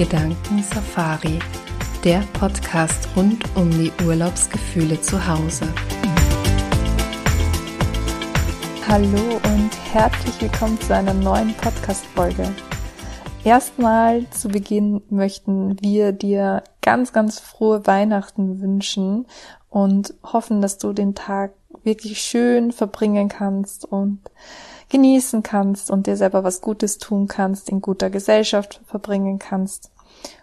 Gedanken Safari, der Podcast rund um die Urlaubsgefühle zu Hause. Hallo und herzlich willkommen zu einer neuen Podcast-Folge. Erstmal zu Beginn möchten wir dir ganz, ganz frohe Weihnachten wünschen und hoffen, dass du den Tag wirklich schön verbringen kannst und genießen kannst und dir selber was Gutes tun kannst, in guter Gesellschaft verbringen kannst.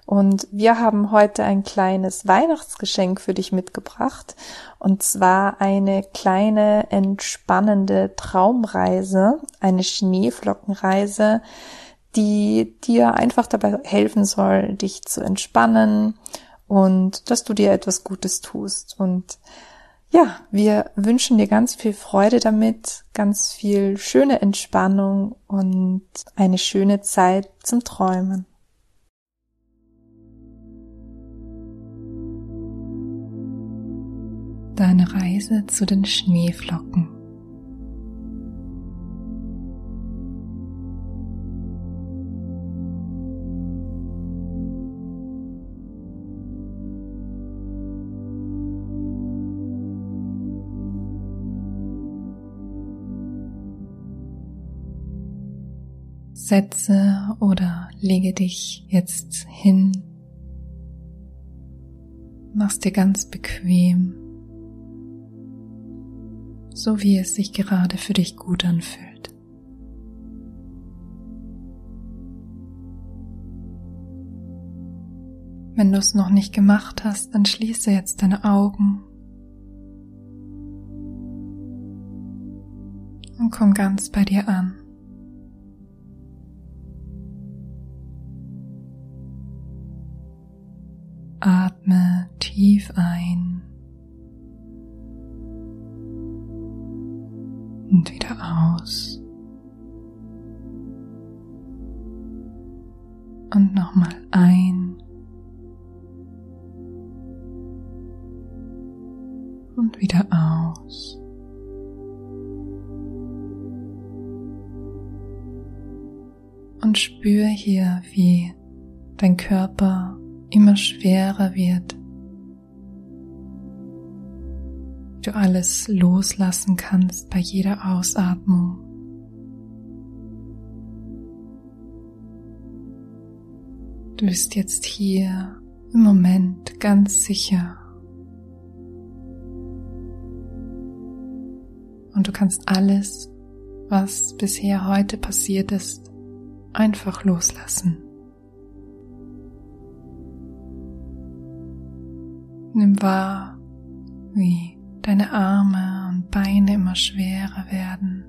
Und wir haben heute ein kleines Weihnachtsgeschenk für dich mitgebracht. Und zwar eine kleine entspannende Traumreise, eine Schneeflockenreise, die dir einfach dabei helfen soll, dich zu entspannen und dass du dir etwas Gutes tust. Und ja, wir wünschen dir ganz viel Freude damit, ganz viel schöne Entspannung und eine schöne Zeit zum Träumen. Deine Reise zu den Schneeflocken. Setze oder lege dich jetzt hin. Mach's dir ganz bequem, so wie es sich gerade für dich gut anfühlt. Wenn du es noch nicht gemacht hast, dann schließe jetzt deine Augen und komm ganz bei dir an. Tief ein und wieder aus. Und nochmal ein und wieder aus. Und spür hier, wie dein Körper immer schwerer wird. Du alles loslassen kannst bei jeder Ausatmung. Du bist jetzt hier im Moment ganz sicher. Und du kannst alles, was bisher heute passiert ist, einfach loslassen. Nimm wahr, wie deine Arme und Beine immer schwerer werden.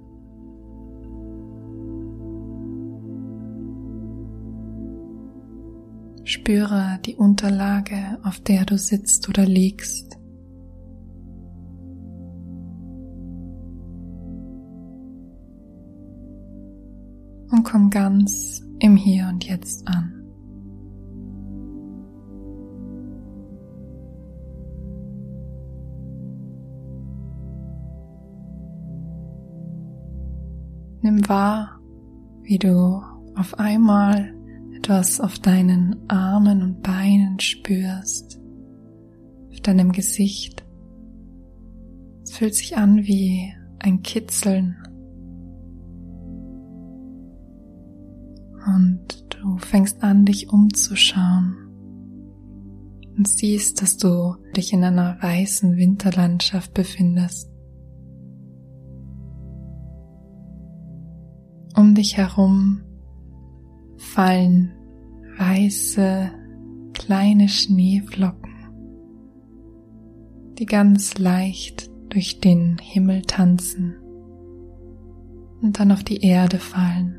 Spüre die Unterlage, auf der du sitzt oder liegst. Und komm ganz im Hier und Jetzt an. Nimm wahr, wie du auf einmal etwas auf deinen Armen und Beinen spürst, auf deinem Gesicht. Es fühlt sich an wie ein Kitzeln. Und du fängst an, dich umzuschauen und siehst, dass du dich in einer weißen Winterlandschaft befindest. Dich herum fallen weiße kleine Schneeflocken, die ganz leicht durch den Himmel tanzen und dann auf die Erde fallen.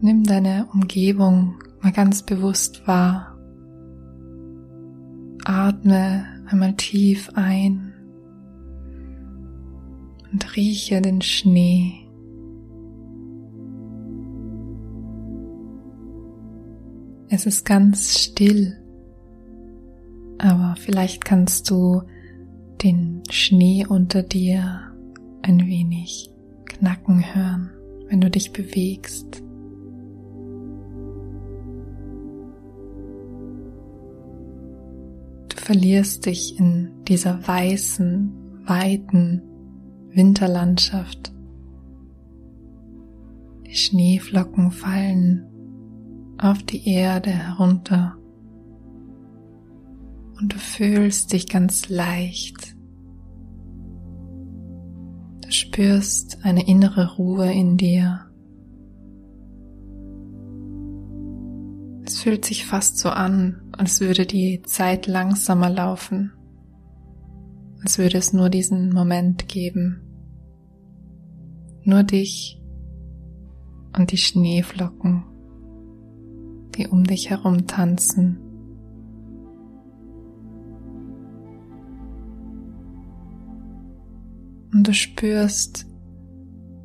Nimm deine Umgebung mal ganz bewusst wahr Atme einmal tief ein und rieche den Schnee. Es ist ganz still, aber vielleicht kannst du den Schnee unter dir ein wenig knacken hören, wenn du dich bewegst. Verlierst dich in dieser weißen, weiten Winterlandschaft. Die Schneeflocken fallen auf die Erde herunter und du fühlst dich ganz leicht. Du spürst eine innere Ruhe in dir. Fühlt sich fast so an, als würde die Zeit langsamer laufen, als würde es nur diesen Moment geben, nur dich und die Schneeflocken, die um dich herum tanzen. Und du spürst,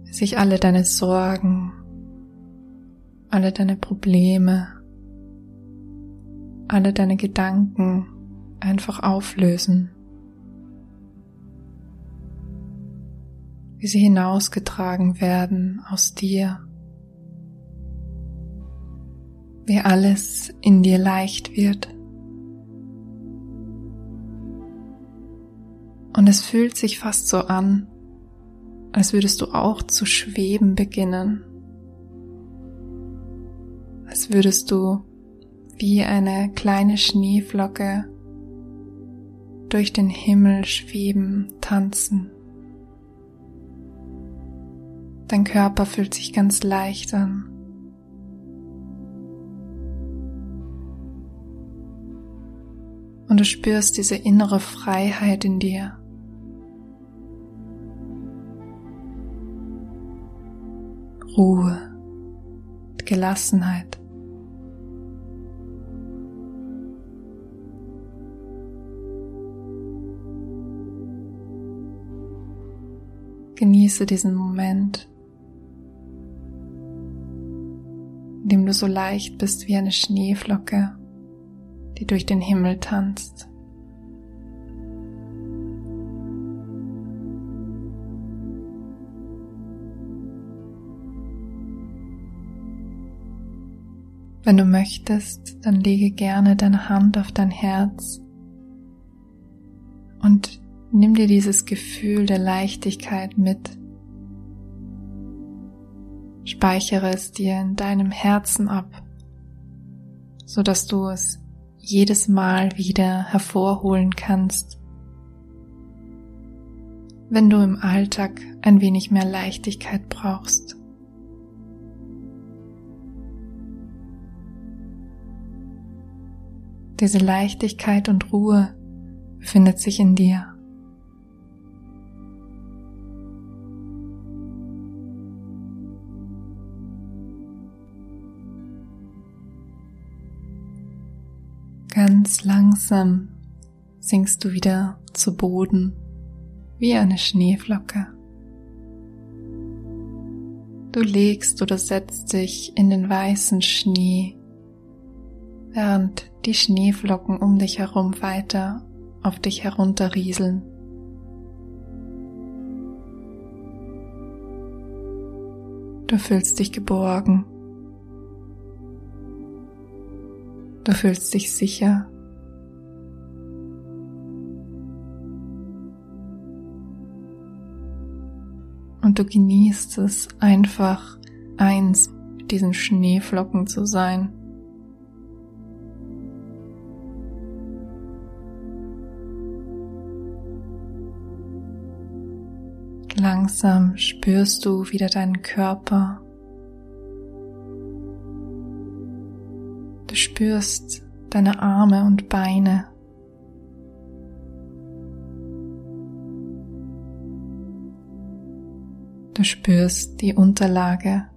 wie sich alle deine Sorgen, alle deine Probleme, alle deine Gedanken einfach auflösen. Wie sie hinausgetragen werden aus dir. Wie alles in dir leicht wird. Und es fühlt sich fast so an, als würdest du auch zu schweben beginnen. Als würdest du wie eine kleine Schneeflocke durch den Himmel schweben, tanzen. Dein Körper fühlt sich ganz leicht an. Und du spürst diese innere Freiheit in dir. Ruhe, Gelassenheit. Genieße diesen Moment, in dem du so leicht bist wie eine Schneeflocke, die durch den Himmel tanzt. Wenn du möchtest, dann lege gerne deine Hand auf dein Herz und nimm dir dieses Gefühl der Leichtigkeit mit. Speichere es dir in deinem Herzen ab, so dass du es jedes Mal wieder hervorholen kannst, wenn du im Alltag ein wenig mehr Leichtigkeit brauchst. Diese Leichtigkeit und Ruhe befindet sich in dir. Ganz langsam sinkst du wieder zu Boden wie eine Schneeflocke. Du legst oder setzt dich in den weißen Schnee, während die Schneeflocken um dich herum weiter auf dich herunterrieseln. Du fühlst dich geborgen. Du fühlst dich sicher. Und du genießt es einfach eins mit diesen Schneeflocken zu sein. Langsam spürst du wieder deinen Körper. Spürst deine Arme und Beine. Du spürst die Unterlage,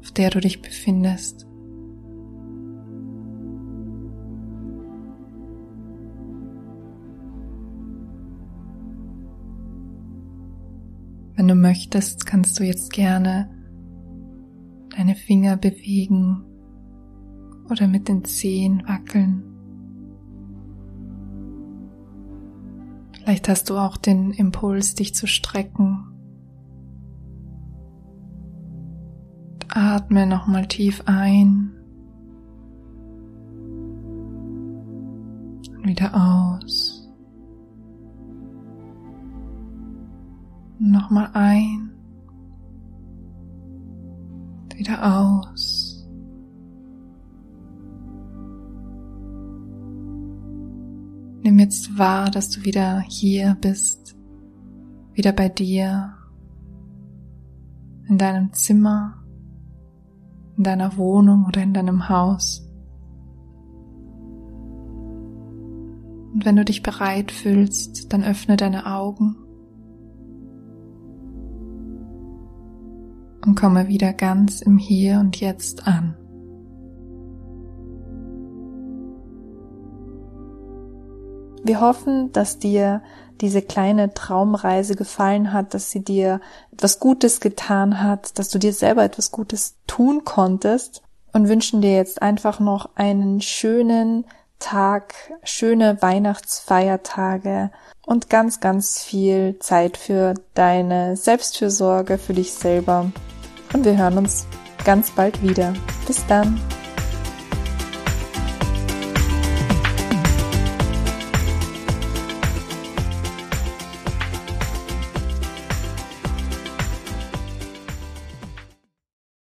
auf der du dich befindest. Wenn du möchtest, kannst du jetzt gerne deine Finger bewegen oder mit den Zehen wackeln. Vielleicht hast du auch den Impuls, dich zu strecken. Atme nochmal tief ein und wieder aus. Nochmal ein, wieder aus. Wahr, dass du wieder hier bist, wieder bei dir, in deinem Zimmer, in deiner Wohnung oder in deinem Haus. Und wenn du dich bereit fühlst, dann öffne deine Augen und komme wieder ganz im Hier und Jetzt an. Wir hoffen, dass dir diese kleine Traumreise gefallen hat, dass sie dir etwas Gutes getan hat, dass du dir selber etwas Gutes tun konntest und wünschen dir jetzt einfach noch einen schönen Tag, schöne Weihnachtsfeiertage und ganz, ganz viel Zeit für deine Selbstfürsorge, für dich selber. Und wir hören uns ganz bald wieder. Bis dann.